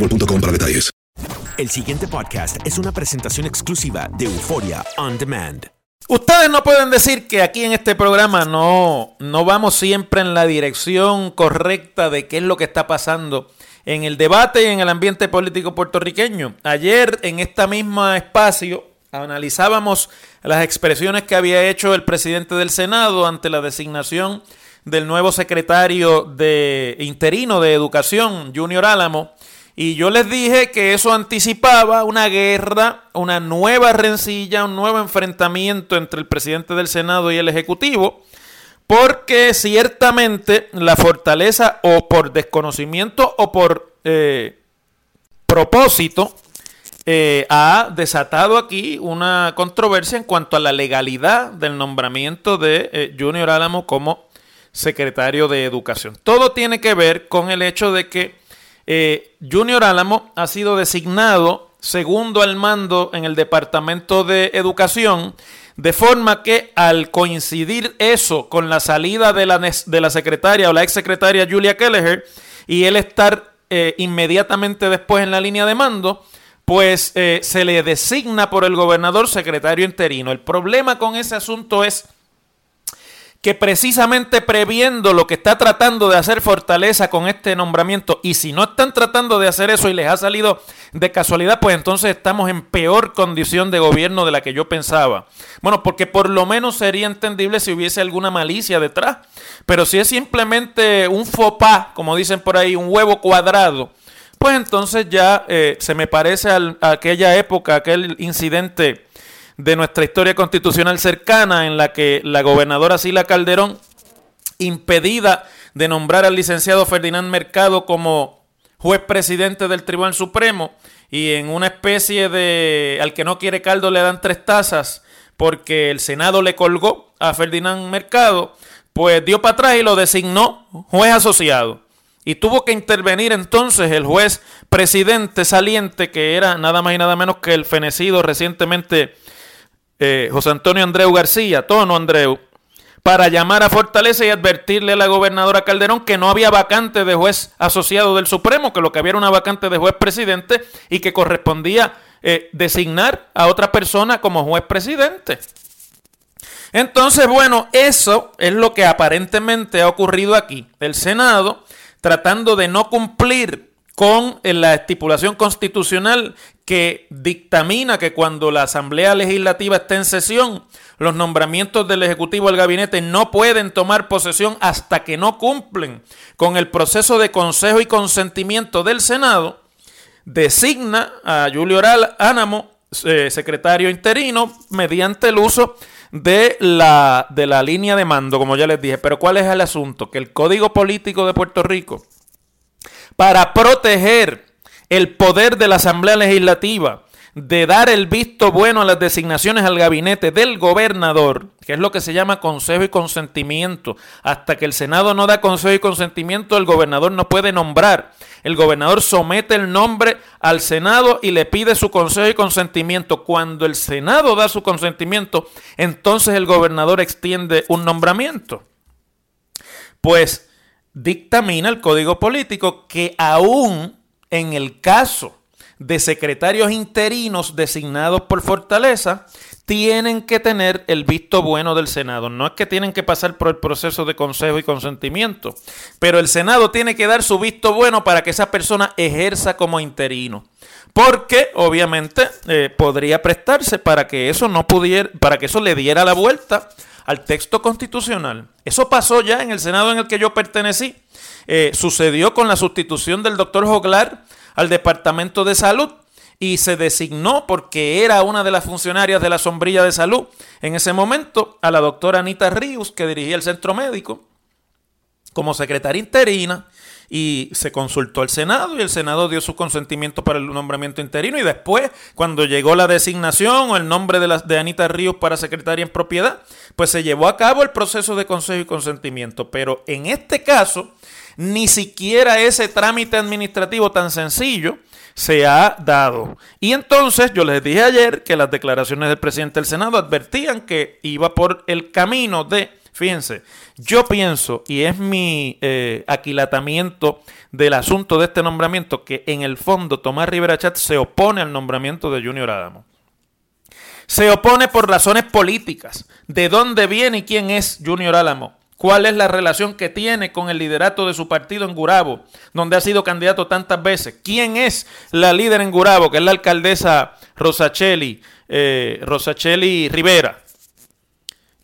boostmobile.com para detalles. El siguiente podcast es una presentación exclusiva de Euforia On Demand. Ustedes no pueden decir que aquí en este programa no, no vamos siempre en la dirección correcta de qué es lo que está pasando en el debate y en el ambiente político puertorriqueño. Ayer en este mismo espacio analizábamos las expresiones que había hecho el presidente del Senado ante la designación del nuevo secretario de interino de Educación, Junior Álamo. Y yo les dije que eso anticipaba una guerra, una nueva rencilla, un nuevo enfrentamiento entre el presidente del Senado y el Ejecutivo, porque ciertamente la fortaleza o por desconocimiento o por eh, propósito eh, ha desatado aquí una controversia en cuanto a la legalidad del nombramiento de eh, Junior Álamo como secretario de Educación. Todo tiene que ver con el hecho de que eh, Junior Álamo ha sido designado segundo al mando en el Departamento de Educación, de forma que al coincidir eso con la salida de la, secretaria o la exsecretaria Julia Kelleher y él estar eh, inmediatamente después en la línea de mando, pues eh, se le designa por el gobernador secretario interino. El problema con ese asunto es que precisamente previendo lo que está tratando de hacer Fortaleza con este nombramiento, y si no están tratando de hacer eso y les ha salido de casualidad, pues entonces estamos en peor condición de gobierno de la que yo pensaba. Bueno, porque por lo menos sería entendible si hubiese alguna malicia detrás, pero si es simplemente un pas, como dicen por ahí, un huevo cuadrado, pues entonces ya eh, se me parece a aquella época, aquel incidente de nuestra historia constitucional cercana en la que la gobernadora Sila Calderón, impedida de nombrar al licenciado Ferdinand Mercado como juez presidente del Tribunal Supremo y en una especie de al que no quiere caldo le dan tres tazas porque el Senado le colgó a Ferdinand Mercado, pues dio para atrás y lo designó juez asociado. Y tuvo que intervenir entonces el juez presidente saliente, que era nada más y nada menos que el fenecido recientemente eh, José Antonio Andreu García, Tono Andreu, para llamar a Fortaleza y advertirle a la gobernadora Calderón que no había vacante de juez asociado del Supremo, que lo que había era una vacante de juez presidente y que correspondía eh, designar a otra persona como juez presidente. Entonces, bueno, eso es lo que aparentemente ha ocurrido aquí. El Senado, tratando de no cumplir con la estipulación constitucional que dictamina que cuando la Asamblea Legislativa está en sesión, los nombramientos del Ejecutivo al gabinete no pueden tomar posesión hasta que no cumplen con el proceso de consejo y consentimiento del Senado, designa a Julio Oral Ánamo, eh, secretario interino, mediante el uso de la, de la línea de mando, como ya les dije. Pero ¿cuál es el asunto? Que el Código Político de Puerto Rico, para proteger el poder de la Asamblea Legislativa, de dar el visto bueno a las designaciones al gabinete del gobernador, que es lo que se llama consejo y consentimiento. Hasta que el Senado no da consejo y consentimiento, el gobernador no puede nombrar. El gobernador somete el nombre al Senado y le pide su consejo y consentimiento. Cuando el Senado da su consentimiento, entonces el gobernador extiende un nombramiento. Pues dictamina el código político que aún en el caso de secretarios interinos designados por Fortaleza tienen que tener el visto bueno del Senado. No es que tienen que pasar por el proceso de consejo y consentimiento, pero el Senado tiene que dar su visto bueno para que esa persona ejerza como interino. Porque obviamente eh, podría prestarse para que eso no pudiera, para que eso le diera la vuelta al texto constitucional. Eso pasó ya en el Senado en el que yo pertenecí. Eh, sucedió con la sustitución del doctor Joglar al Departamento de Salud y se designó porque era una de las funcionarias de la sombrilla de salud en ese momento a la doctora Anita Ríos, que dirigía el centro médico, como secretaria interina y se consultó al Senado y el Senado dio su consentimiento para el nombramiento interino y después cuando llegó la designación o el nombre de, la, de Anita Ríos para secretaria en propiedad, pues se llevó a cabo el proceso de consejo y consentimiento. Pero en este caso, ni siquiera ese trámite administrativo tan sencillo se ha dado. Y entonces yo les dije ayer que las declaraciones del presidente del Senado advertían que iba por el camino de, fíjense, yo pienso, y es mi eh, aquilatamiento del asunto de este nombramiento, que en el fondo Tomás Rivera Chat se opone al nombramiento de Junior Adamo. Se opone por razones políticas. ¿De dónde viene y quién es Junior Álamo? cuál es la relación que tiene con el liderato de su partido en Gurabo, donde ha sido candidato tantas veces. ¿Quién es la líder en Gurabo, que es la alcaldesa Rosacheli, eh, Rosacheli Rivera?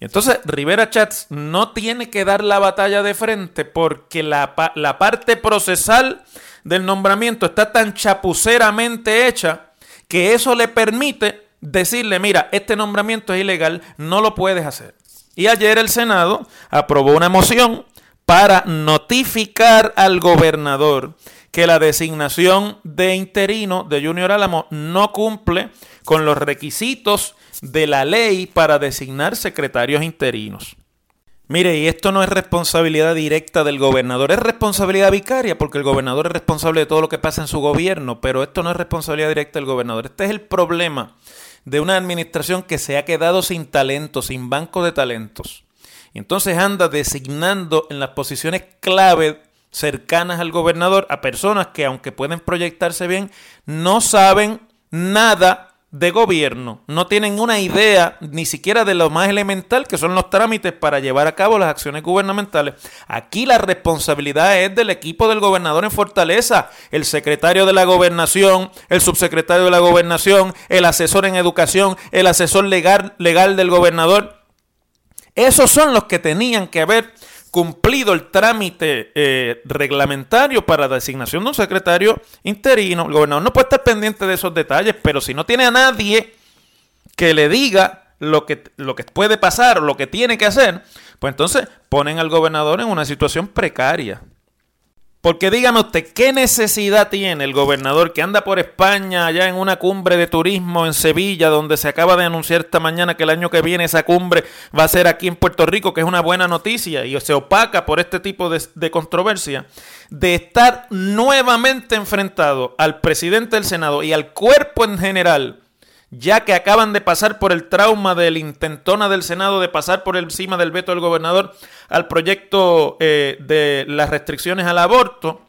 Entonces Rivera Chats no tiene que dar la batalla de frente porque la, la parte procesal del nombramiento está tan chapuceramente hecha que eso le permite decirle, mira, este nombramiento es ilegal, no lo puedes hacer. Y ayer el Senado aprobó una moción para notificar al gobernador que la designación de interino de Junior Álamo no cumple con los requisitos de la ley para designar secretarios interinos. Mire, y esto no es responsabilidad directa del gobernador, es responsabilidad vicaria, porque el gobernador es responsable de todo lo que pasa en su gobierno, pero esto no es responsabilidad directa del gobernador. Este es el problema de una administración que se ha quedado sin talento, sin banco de talentos. Entonces anda designando en las posiciones clave cercanas al gobernador a personas que aunque pueden proyectarse bien, no saben nada de gobierno, no tienen una idea ni siquiera de lo más elemental que son los trámites para llevar a cabo las acciones gubernamentales. Aquí la responsabilidad es del equipo del gobernador en Fortaleza, el secretario de la gobernación, el subsecretario de la gobernación, el asesor en educación, el asesor legal, legal del gobernador. Esos son los que tenían que haber cumplido el trámite eh, reglamentario para la designación de un secretario interino, el gobernador no puede estar pendiente de esos detalles, pero si no tiene a nadie que le diga lo que, lo que puede pasar o lo que tiene que hacer, pues entonces ponen al gobernador en una situación precaria. Porque dígame usted, ¿qué necesidad tiene el gobernador que anda por España, allá en una cumbre de turismo en Sevilla, donde se acaba de anunciar esta mañana que el año que viene esa cumbre va a ser aquí en Puerto Rico, que es una buena noticia y se opaca por este tipo de, de controversia, de estar nuevamente enfrentado al presidente del Senado y al cuerpo en general ya que acaban de pasar por el trauma del intentona del Senado de pasar por encima del veto del gobernador al proyecto eh, de las restricciones al aborto,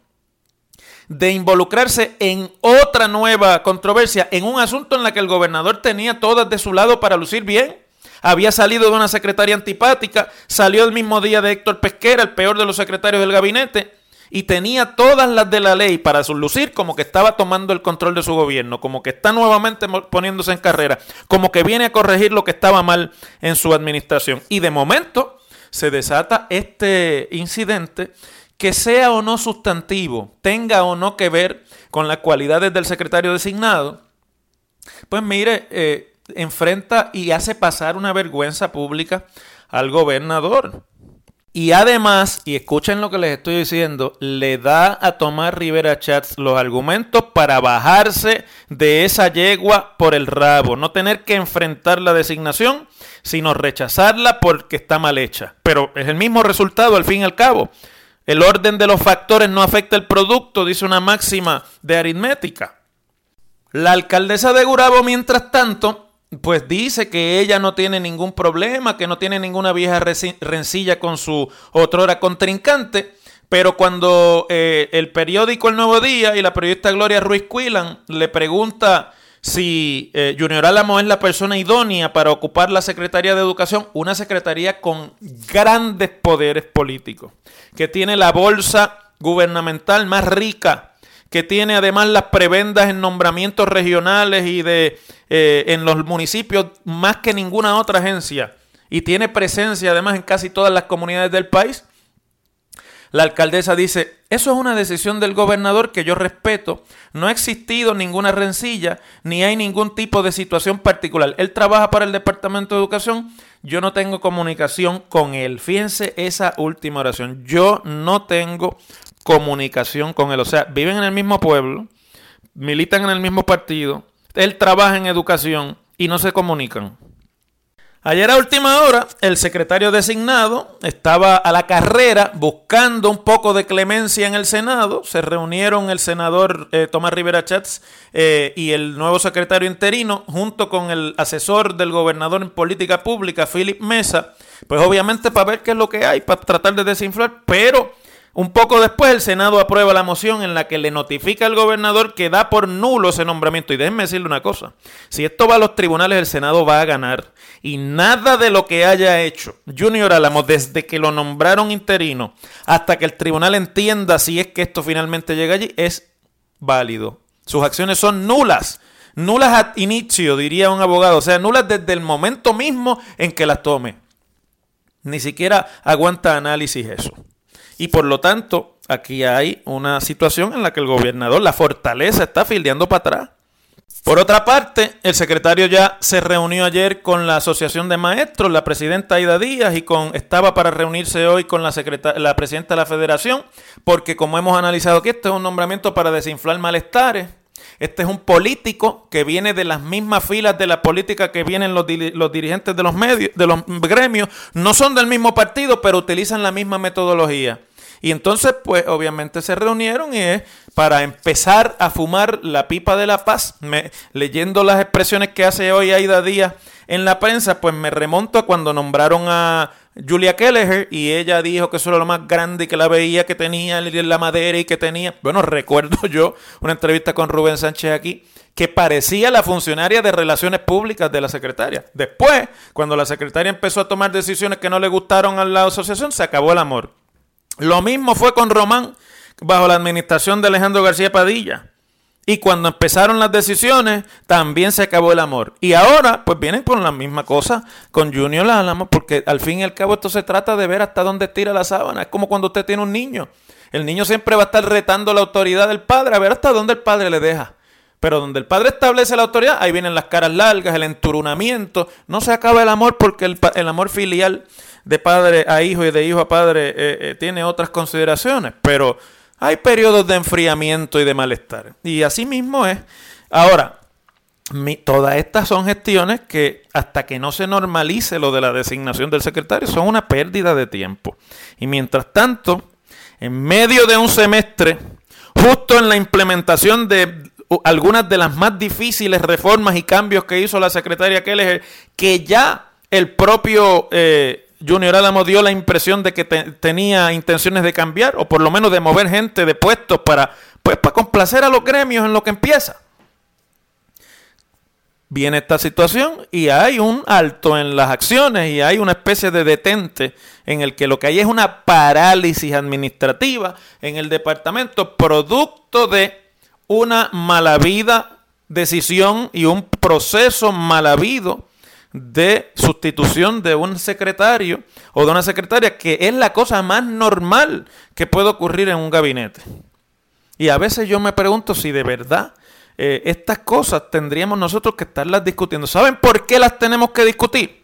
de involucrarse en otra nueva controversia, en un asunto en la que el gobernador tenía todas de su lado para lucir bien. Había salido de una secretaria antipática, salió el mismo día de Héctor Pesquera, el peor de los secretarios del gabinete, y tenía todas las de la ley para lucir como que estaba tomando el control de su gobierno, como que está nuevamente poniéndose en carrera, como que viene a corregir lo que estaba mal en su administración. Y de momento se desata este incidente que sea o no sustantivo, tenga o no que ver con las cualidades del secretario designado, pues mire, eh, enfrenta y hace pasar una vergüenza pública al gobernador. Y además, y escuchen lo que les estoy diciendo, le da a Tomás Rivera Chats los argumentos para bajarse de esa yegua por el rabo, no tener que enfrentar la designación, sino rechazarla porque está mal hecha. Pero es el mismo resultado al fin y al cabo. El orden de los factores no afecta el producto, dice una máxima de aritmética. La alcaldesa de Gurabo, mientras tanto, pues dice que ella no tiene ningún problema, que no tiene ninguna vieja rencilla con su otrora contrincante, pero cuando eh, el periódico El Nuevo Día y la periodista Gloria Ruiz Quilan le pregunta si eh, Junior Álamo es la persona idónea para ocupar la Secretaría de Educación, una secretaría con grandes poderes políticos, que tiene la bolsa gubernamental más rica, que tiene además las prebendas en nombramientos regionales y de eh, en los municipios más que ninguna otra agencia, y tiene presencia además en casi todas las comunidades del país. La alcaldesa dice, eso es una decisión del gobernador que yo respeto. No ha existido ninguna rencilla, ni hay ningún tipo de situación particular. Él trabaja para el Departamento de Educación, yo no tengo comunicación con él. Fíjense esa última oración. Yo no tengo comunicación con él. O sea, viven en el mismo pueblo, militan en el mismo partido, él trabaja en educación y no se comunican. Ayer a última hora, el secretario designado estaba a la carrera buscando un poco de clemencia en el Senado. Se reunieron el senador eh, Tomás Rivera Chats eh, y el nuevo secretario interino, junto con el asesor del gobernador en política pública, Philip Mesa, pues obviamente para ver qué es lo que hay, para tratar de desinflar, pero un poco después el Senado aprueba la moción en la que le notifica al gobernador que da por nulo ese nombramiento. Y déjenme decirle una cosa, si esto va a los tribunales el Senado va a ganar. Y nada de lo que haya hecho Junior Álamo desde que lo nombraron interino hasta que el tribunal entienda si es que esto finalmente llega allí es válido. Sus acciones son nulas. Nulas a inicio, diría un abogado. O sea, nulas desde el momento mismo en que las tome. Ni siquiera aguanta análisis eso. Y por lo tanto, aquí hay una situación en la que el gobernador, la fortaleza, está fildeando para atrás. Por otra parte, el secretario ya se reunió ayer con la Asociación de Maestros, la presidenta Aida Díaz, y con, estaba para reunirse hoy con la, la presidenta de la Federación, porque como hemos analizado aquí, este es un nombramiento para desinflar malestares. Este es un político que viene de las mismas filas de la política que vienen los, los, dirigentes de los medios, de los gremios. No son del mismo partido, pero utilizan la misma metodología. Y entonces, pues obviamente se reunieron y es para empezar a fumar la pipa de la paz. Me, leyendo las expresiones que hace hoy Aida Díaz en la prensa, pues me remonto a cuando nombraron a Julia Kelleher y ella dijo que eso era lo más grande que la veía que tenía la madera y que tenía. Bueno, recuerdo yo una entrevista con Rubén Sánchez aquí que parecía la funcionaria de relaciones públicas de la secretaria. Después, cuando la secretaria empezó a tomar decisiones que no le gustaron a la asociación, se acabó el amor. Lo mismo fue con Román bajo la administración de Alejandro García Padilla. Y cuando empezaron las decisiones, también se acabó el amor. Y ahora, pues vienen con la misma cosa con Junior Álamo, porque al fin y al cabo esto se trata de ver hasta dónde tira la sábana. Es como cuando usted tiene un niño. El niño siempre va a estar retando la autoridad del padre, a ver hasta dónde el padre le deja. Pero donde el padre establece la autoridad, ahí vienen las caras largas, el enturunamiento. No se acaba el amor porque el, el amor filial de padre a hijo y de hijo a padre eh, eh, tiene otras consideraciones, pero hay periodos de enfriamiento y de malestar. Y así mismo es. Ahora, todas estas son gestiones que hasta que no se normalice lo de la designación del secretario son una pérdida de tiempo. Y mientras tanto, en medio de un semestre, justo en la implementación de algunas de las más difíciles reformas y cambios que hizo la secretaria Keller, que ya el propio eh, Junior Álamo dio la impresión de que tenía intenciones de cambiar o por lo menos de mover gente de puestos para, pues, para complacer a los gremios en lo que empieza. viene esta situación y hay un alto en las acciones y hay una especie de detente en el que lo que hay es una parálisis administrativa en el departamento producto de una malavida decisión y un proceso malavido de sustitución de un secretario o de una secretaria que es la cosa más normal que puede ocurrir en un gabinete. Y a veces yo me pregunto si de verdad eh, estas cosas tendríamos nosotros que estarlas discutiendo. ¿Saben por qué las tenemos que discutir?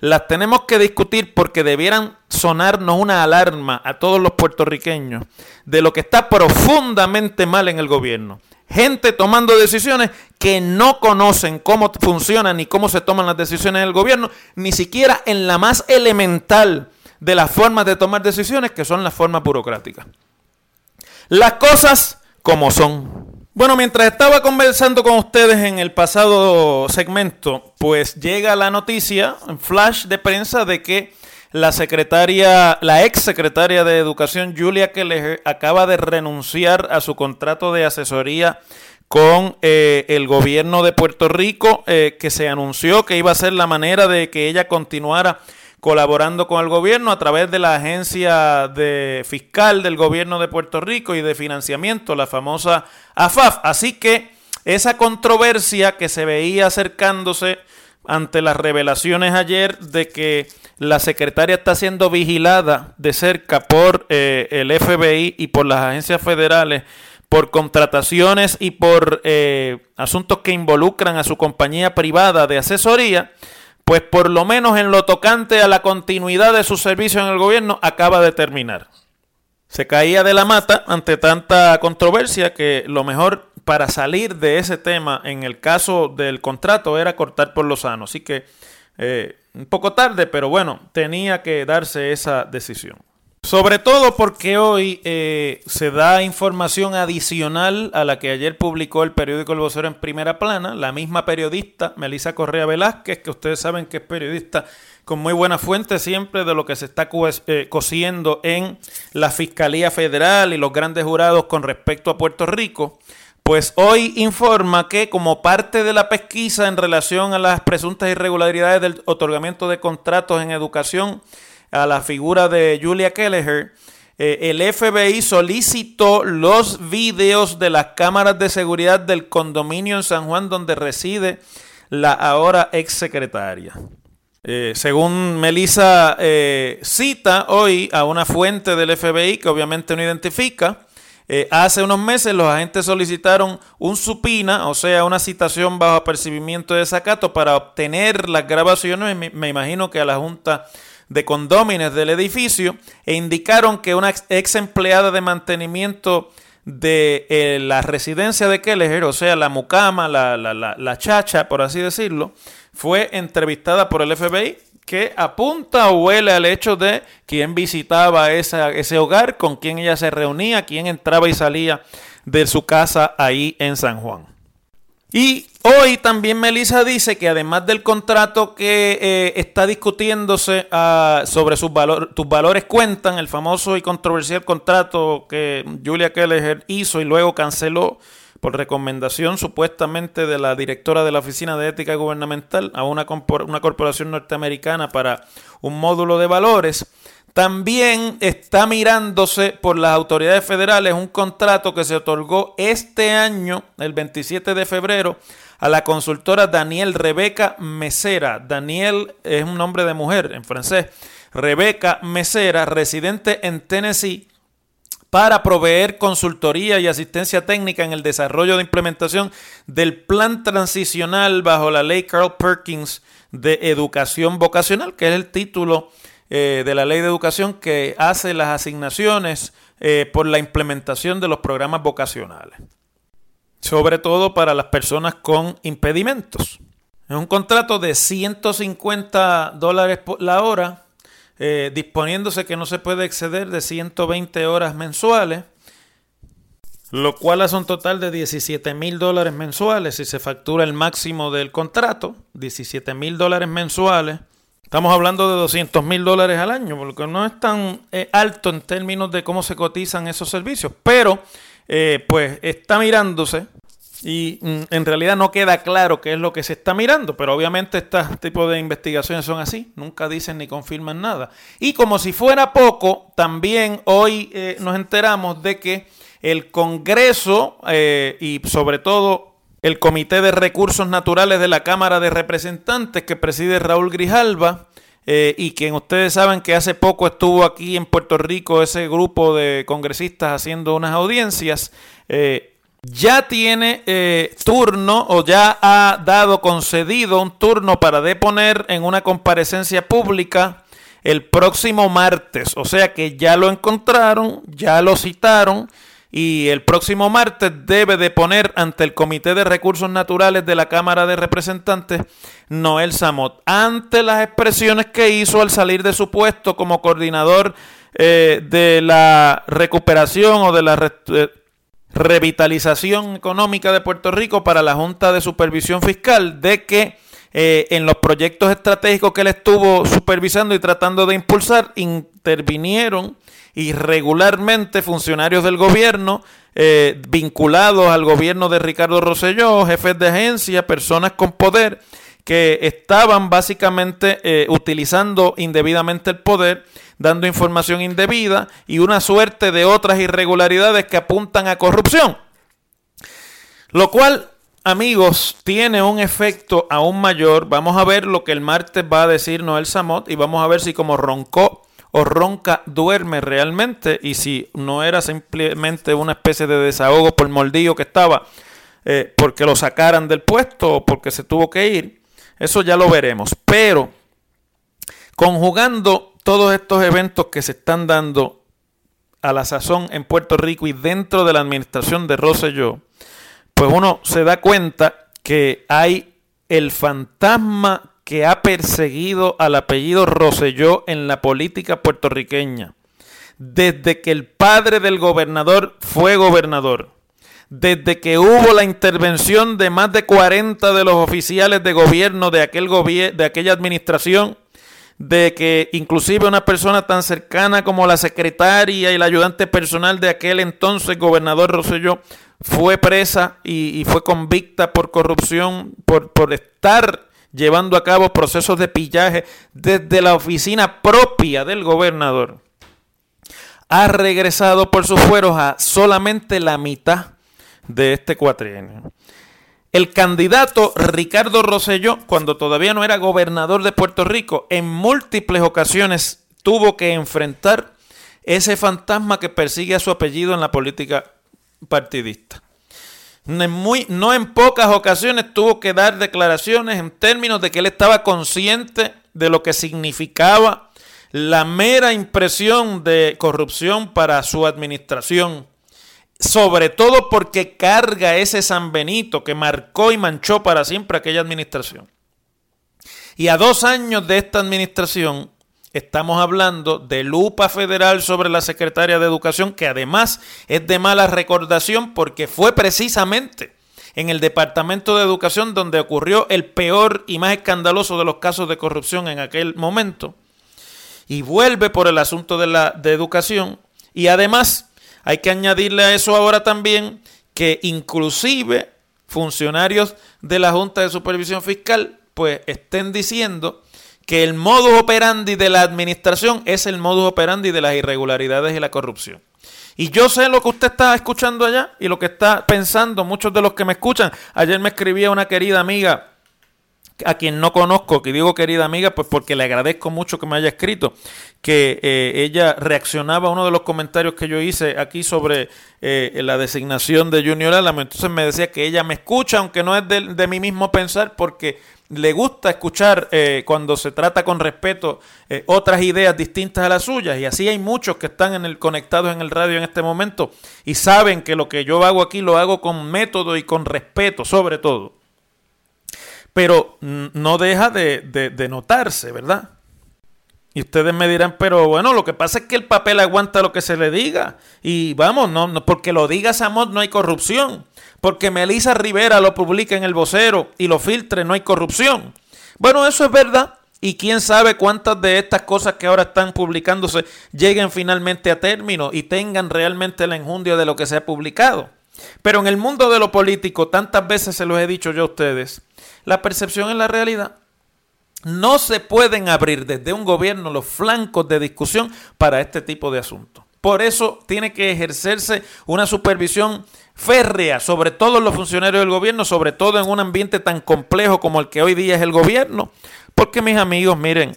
Las tenemos que discutir porque debieran sonarnos una alarma a todos los puertorriqueños de lo que está profundamente mal en el gobierno. Gente tomando decisiones que no conocen cómo funcionan ni cómo se toman las decisiones en el gobierno, ni siquiera en la más elemental de las formas de tomar decisiones, que son las formas burocráticas. Las cosas como son. Bueno, mientras estaba conversando con ustedes en el pasado segmento, pues llega la noticia, flash de prensa, de que la secretaria, la ex secretaria de Educación, Julia Keller, acaba de renunciar a su contrato de asesoría con eh, el gobierno de Puerto Rico, eh, que se anunció que iba a ser la manera de que ella continuara colaborando con el gobierno a través de la agencia de fiscal del gobierno de Puerto Rico y de financiamiento, la famosa AFAF. Así que esa controversia que se veía acercándose ante las revelaciones ayer de que la secretaria está siendo vigilada de cerca por eh, el FBI y por las agencias federales por contrataciones y por eh, asuntos que involucran a su compañía privada de asesoría, pues por lo menos en lo tocante a la continuidad de su servicio en el gobierno acaba de terminar. Se caía de la mata ante tanta controversia que lo mejor para salir de ese tema en el caso del contrato era cortar por lo sano. Así que eh, un poco tarde, pero bueno, tenía que darse esa decisión. Sobre todo porque hoy eh, se da información adicional a la que ayer publicó el periódico El Vocero en primera plana. La misma periodista, Melissa Correa Velázquez, que ustedes saben que es periodista con muy buena fuente siempre de lo que se está eh, cosiendo en la Fiscalía Federal y los grandes jurados con respecto a Puerto Rico. Pues hoy informa que como parte de la pesquisa en relación a las presuntas irregularidades del otorgamiento de contratos en educación, a la figura de Julia Kelleher, eh, el FBI solicitó los videos de las cámaras de seguridad del condominio en San Juan donde reside la ahora ex secretaria. Eh, según Melissa eh, cita hoy a una fuente del FBI que obviamente no identifica, hace unos meses los agentes solicitaron un supina, o sea, una citación bajo apercibimiento de desacato para obtener las grabaciones, me imagino que a la Junta de condómines del edificio e indicaron que una ex empleada de mantenimiento de eh, la residencia de Kelleher, o sea, la mucama, la, la, la, chacha, por así decirlo, fue entrevistada por el FBI que apunta o huele al hecho de quién visitaba ese hogar, con quién ella se reunía, quién entraba y salía de su casa ahí en San Juan. Y hoy también Melissa dice que además del contrato que eh, está discutiéndose ah, sobre sus valores, tus valores cuentan, el famoso y controversial contrato que Julia Keller hizo y luego canceló por recomendación supuestamente de la directora de la Oficina de Ética Gubernamental a una, una corporación norteamericana para un módulo de valores. También está mirándose por las autoridades federales un contrato que se otorgó este año, el 27 de febrero, a la consultora Daniel Rebeca Mesera. Daniel es un nombre de mujer en francés. Rebeca Mesera, residente en Tennessee, para proveer consultoría y asistencia técnica en el desarrollo de implementación del plan transicional bajo la ley Carl Perkins de educación vocacional, que es el título eh, de la ley de educación que hace las asignaciones eh, por la implementación de los programas vocacionales, sobre todo para las personas con impedimentos. Es un contrato de 150 dólares por la hora, eh, disponiéndose que no se puede exceder de 120 horas mensuales, lo cual hace un total de 17 mil dólares mensuales si se factura el máximo del contrato, 17 mil dólares mensuales Estamos hablando de 200 mil dólares al año, porque no es tan eh, alto en términos de cómo se cotizan esos servicios, pero eh, pues está mirándose y mm, en realidad no queda claro qué es lo que se está mirando, pero obviamente este tipo de investigaciones son así, nunca dicen ni confirman nada. Y como si fuera poco, también hoy eh, nos enteramos de que el Congreso eh, y sobre todo el Comité de Recursos Naturales de la Cámara de Representantes que preside Raúl Grijalva, eh, y quien ustedes saben que hace poco estuvo aquí en Puerto Rico ese grupo de congresistas haciendo unas audiencias, ya tiene eh, turno o ya ha dado concedido un turno para deponer en una comparecencia pública el próximo martes. O sea que ya lo encontraron, ya lo citaron y el próximo martes debe deponer ante el Comité de Recursos Naturales de la Cámara de Representantes Noel Samot. Ante las expresiones que hizo al salir de su puesto como coordinador eh, de la recuperación o de la eh, revitalización económica de Puerto Rico para la Junta de Supervisión Fiscal de que eh, en los proyectos estratégicos que él estuvo supervisando y tratando de impulsar intervinieron irregularmente funcionarios del gobierno eh, vinculados al gobierno de Ricardo Rosselló, jefes de agencia, personas con poder que estaban básicamente eh, utilizando indebidamente el poder dando información indebida y una suerte de otras irregularidades que apuntan a corrupción. Lo cual, amigos, tiene un efecto aún mayor. Vamos a ver lo que el martes va a decir Noel Samot y vamos a ver si como roncó o ronca duerme realmente y si no era simplemente una especie de desahogo por moldillo que estaba eh, porque lo sacaran del puesto o porque se tuvo que ir. Eso ya lo veremos. Pero conjugando todos estos eventos que se están dando a la sazón en Puerto Rico y dentro de la administración de Rosselló, pues uno se da cuenta que hay el fantasma que ha perseguido al apellido Rosselló en la política puertorriqueña. Desde que el padre del gobernador fue gobernador, desde que hubo la intervención de más de 40 de los oficiales de gobierno de, aquel de aquella administración, de que inclusive una persona tan cercana como la secretaria y el ayudante personal de aquel entonces gobernador Rosselló fue presa y, fue convicta por corrupción, por, por estar llevando a cabo procesos de pillaje desde la oficina propia del gobernador, ha regresado por sus fueros a solamente la mitad de este cuatrienio. El candidato Ricardo Rosselló, cuando todavía no era gobernador de Puerto Rico, en múltiples ocasiones tuvo que enfrentar ese fantasma que persigue a su apellido en la política partidista. no en pocas ocasiones tuvo que dar declaraciones en términos de que él estaba consciente de lo que significaba la mera impresión de corrupción para su administración sobre todo porque carga ese San Benito que marcó y manchó para siempre aquella administración. Y a dos años de esta administración estamos hablando de lupa federal sobre la secretaria de Educación, que además es de mala recordación porque fue precisamente en el Departamento de Educación donde ocurrió el peor y más escandaloso de los casos de corrupción en aquel momento. Y vuelve por el asunto de la de educación y además hay que añadirle a eso ahora también que inclusive funcionarios de la Junta de Supervisión Fiscal pues estén diciendo que el modus operandi de la administración es el modus operandi de las irregularidades y la corrupción. Y yo sé lo que usted está escuchando allá y lo que está pensando muchos de los que me escuchan. Ayer me escribía una querida amiga a quien no conozco, que digo querida amiga, pues porque le agradezco mucho que me haya escrito, que eh, ella reaccionaba a uno de los comentarios que yo hice aquí sobre eh, la designación de Junior Álamo. Entonces me decía que ella me escucha, aunque no es de, de mí mismo pensar, porque le gusta escuchar eh, cuando se trata con respeto otras ideas distintas a las suyas. Y así hay muchos que están en el, conectados en el radio en este momento y saben que lo que yo hago aquí lo hago con método y con respeto, sobre todo pero no deja de, notarse, ¿verdad? Y ustedes me dirán, pero bueno, lo que pasa es que el papel aguanta lo que se le diga. Y vamos, no, no porque lo diga Samot no hay corrupción. Porque Melissa Rivera lo publica en el vocero y lo filtre, no hay corrupción. Bueno, eso es verdad. Y quién sabe cuántas de estas cosas que ahora están publicándose lleguen finalmente a término y tengan realmente la enjundia de lo que se ha publicado. Pero en el mundo de lo político, tantas veces se los he dicho yo a ustedes, la percepción es la realidad. No se pueden abrir desde un gobierno los flancos de discusión para este tipo de asuntos. Por eso tiene que ejercerse una supervisión férrea sobre todos los funcionarios del gobierno, sobre todo en un ambiente tan complejo como el que hoy día es el gobierno. Porque mis amigos, miren,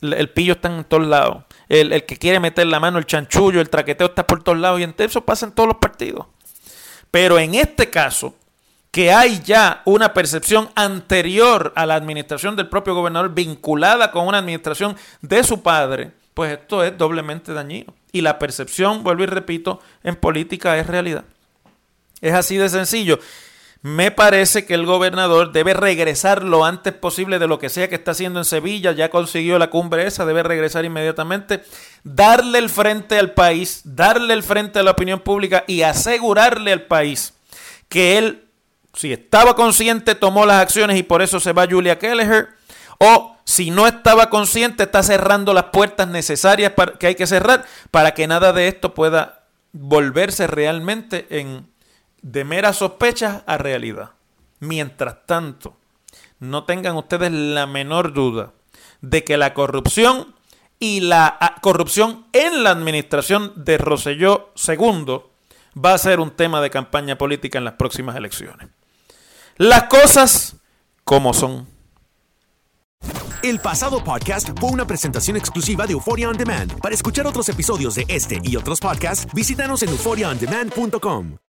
el pillo está en todos lados. El, que quiere meter la mano, el chanchullo, el traqueteo está por todos lados y en eso pasa en todos los partidos. Pero en este caso, que hay ya una percepción anterior a la administración del propio gobernador vinculada con una administración de su padre, pues esto es doblemente dañino. Y la percepción, vuelvo y repito, en política es realidad. Es así de sencillo. Me parece que el gobernador debe regresar lo antes posible de lo que sea que está haciendo en Sevilla. Ya consiguió la cumbre esa, debe regresar inmediatamente. Darle el frente al país, darle el frente a la opinión pública y asegurarle al país que él, si estaba consciente, tomó las acciones y por eso se va Julia Kelleher. O si no estaba consciente, está cerrando las puertas necesarias para, que hay que cerrar para que nada de esto pueda volverse realmente en de meras sospechas a realidad. Mientras tanto, no tengan ustedes la menor duda de que la corrupción y la ah, corrupción en la administración de Roselló II va a ser un tema de campaña política en las próximas elecciones. Las cosas como son. El pasado podcast fue una presentación exclusiva de Euphoria On Demand. Para escuchar otros episodios de este y otros podcasts, visítanos en euphoriaondemand.com.